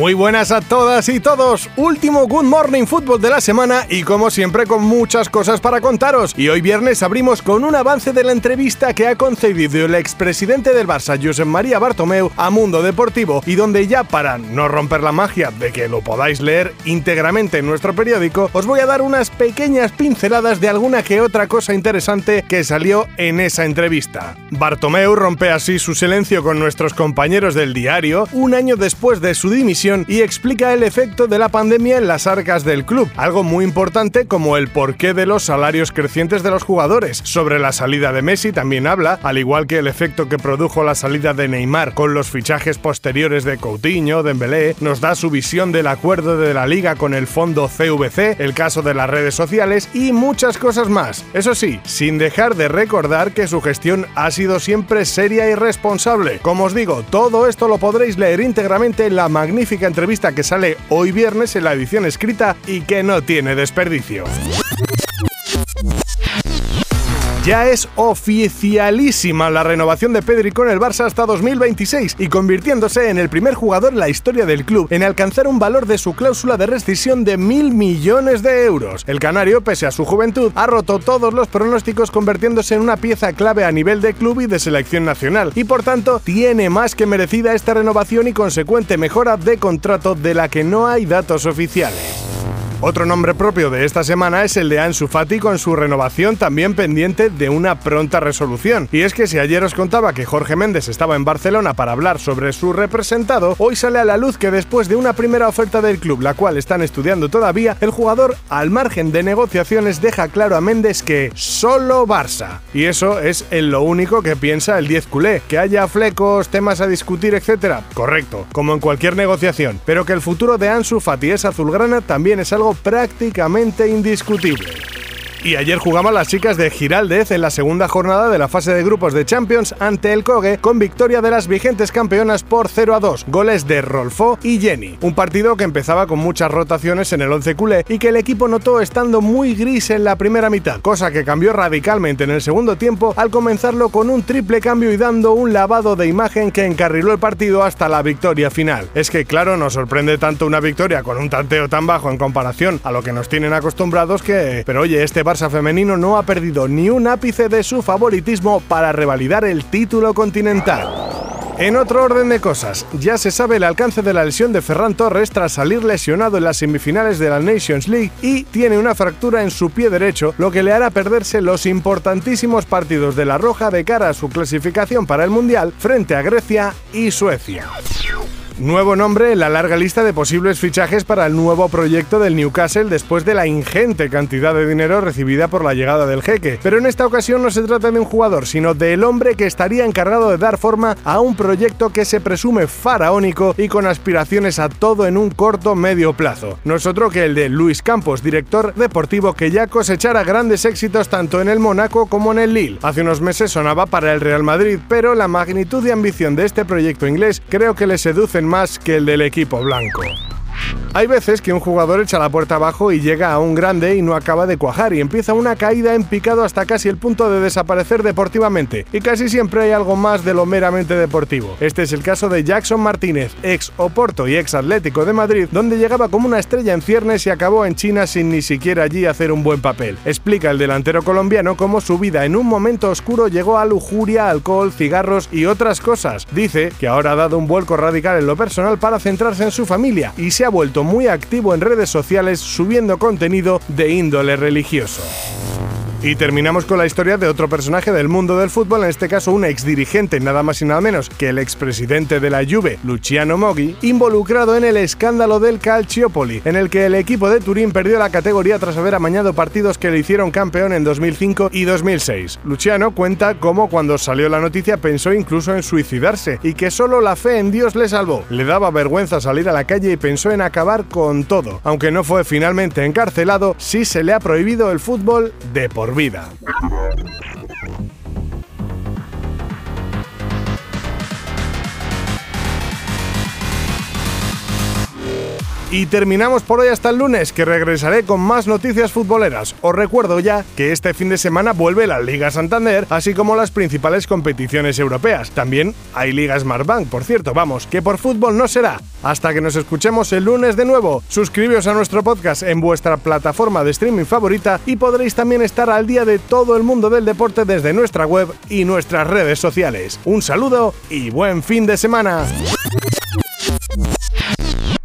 Muy buenas a todas y todos. Último Good Morning Fútbol de la semana y como siempre con muchas cosas para contaros. Y hoy viernes abrimos con un avance de la entrevista que ha concedido el expresidente del Barça, Josep María Bartomeu, a Mundo Deportivo y donde ya para no romper la magia de que lo podáis leer íntegramente en nuestro periódico, os voy a dar unas pequeñas pinceladas de alguna que otra cosa interesante que salió en esa entrevista. Bartomeu rompe así su silencio con nuestros compañeros del diario un año después de su dimisión y explica el efecto de la pandemia en las arcas del club, algo muy importante como el porqué de los salarios crecientes de los jugadores. Sobre la salida de Messi también habla, al igual que el efecto que produjo la salida de Neymar con los fichajes posteriores de Coutinho, Dembélé, nos da su visión del acuerdo de la liga con el fondo CVC, el caso de las redes sociales y muchas cosas más. Eso sí, sin dejar de recordar que su gestión ha sido siempre seria y responsable. Como os digo, todo esto lo podréis leer íntegramente en la magnífica entrevista que sale hoy viernes en la edición escrita y que no tiene desperdicio. Ya es oficialísima la renovación de Pedri con el Barça hasta 2026 y convirtiéndose en el primer jugador en la historia del club en alcanzar un valor de su cláusula de rescisión de mil millones de euros. El canario, pese a su juventud, ha roto todos los pronósticos convirtiéndose en una pieza clave a nivel de club y de selección nacional y por tanto tiene más que merecida esta renovación y consecuente mejora de contrato de la que no hay datos oficiales. Otro nombre propio de esta semana es el de Ansu Fati con su renovación también pendiente de una pronta resolución. Y es que si ayer os contaba que Jorge Méndez estaba en Barcelona para hablar sobre su representado, hoy sale a la luz que después de una primera oferta del club, la cual están estudiando todavía, el jugador, al margen de negociaciones, deja claro a Méndez que solo Barça. Y eso es en lo único que piensa el 10 culé, que haya flecos, temas a discutir, etc. Correcto, como en cualquier negociación, pero que el futuro de Ansu Fati es azulgrana también es algo prácticamente indiscutible. Y ayer jugaban las chicas de Giraldez en la segunda jornada de la fase de grupos de Champions ante el Cogue con victoria de las vigentes campeonas por 0 a 2, goles de Rolfo y Jenny. Un partido que empezaba con muchas rotaciones en el 11 culé y que el equipo notó estando muy gris en la primera mitad, cosa que cambió radicalmente en el segundo tiempo al comenzarlo con un triple cambio y dando un lavado de imagen que encarriló el partido hasta la victoria final. Es que claro, nos sorprende tanto una victoria con un tanteo tan bajo en comparación a lo que nos tienen acostumbrados que... Pero oye, este Barça femenino no ha perdido ni un ápice de su favoritismo para revalidar el título continental. En otro orden de cosas, ya se sabe el alcance de la lesión de Ferran Torres tras salir lesionado en las semifinales de la Nations League y tiene una fractura en su pie derecho, lo que le hará perderse los importantísimos partidos de la Roja de cara a su clasificación para el Mundial frente a Grecia y Suecia. Nuevo nombre en la larga lista de posibles fichajes para el nuevo proyecto del Newcastle después de la ingente cantidad de dinero recibida por la llegada del jeque. Pero en esta ocasión no se trata de un jugador, sino del hombre que estaría encargado de dar forma a un proyecto que se presume faraónico y con aspiraciones a todo en un corto medio plazo. No es otro que el de Luis Campos, director deportivo que ya cosechara grandes éxitos tanto en el Mónaco como en el Lille. Hace unos meses sonaba para el Real Madrid, pero la magnitud y ambición de este proyecto inglés creo que le seducen más que el del equipo blanco. Hay veces que un jugador echa la puerta abajo y llega a un grande y no acaba de cuajar y empieza una caída en picado hasta casi el punto de desaparecer deportivamente. Y casi siempre hay algo más de lo meramente deportivo. Este es el caso de Jackson Martínez, ex Oporto y ex Atlético de Madrid, donde llegaba como una estrella en ciernes y acabó en China sin ni siquiera allí hacer un buen papel. Explica el delantero colombiano cómo su vida en un momento oscuro llegó a lujuria, alcohol, cigarros y otras cosas. Dice que ahora ha dado un vuelco radical en lo personal para centrarse en su familia y se ha vuelto muy activo en redes sociales subiendo contenido de índole religioso. Y terminamos con la historia de otro personaje del mundo del fútbol, en este caso un exdirigente, nada más y nada menos que el expresidente de la Juve, Luciano Moggi, involucrado en el escándalo del Calciopoli, en el que el equipo de Turín perdió la categoría tras haber amañado partidos que le hicieron campeón en 2005 y 2006. Luciano cuenta cómo cuando salió la noticia pensó incluso en suicidarse y que solo la fe en Dios le salvó. Le daba vergüenza salir a la calle y pensó en acabar con todo. Aunque no fue finalmente encarcelado, sí se le ha prohibido el fútbol de vida. Y terminamos por hoy hasta el lunes, que regresaré con más noticias futboleras. Os recuerdo ya que este fin de semana vuelve la Liga Santander, así como las principales competiciones europeas. También hay Liga Smartbank, por cierto, vamos, que por fútbol no será. Hasta que nos escuchemos el lunes de nuevo, suscribíos a nuestro podcast en vuestra plataforma de streaming favorita y podréis también estar al día de todo el mundo del deporte desde nuestra web y nuestras redes sociales. Un saludo y buen fin de semana.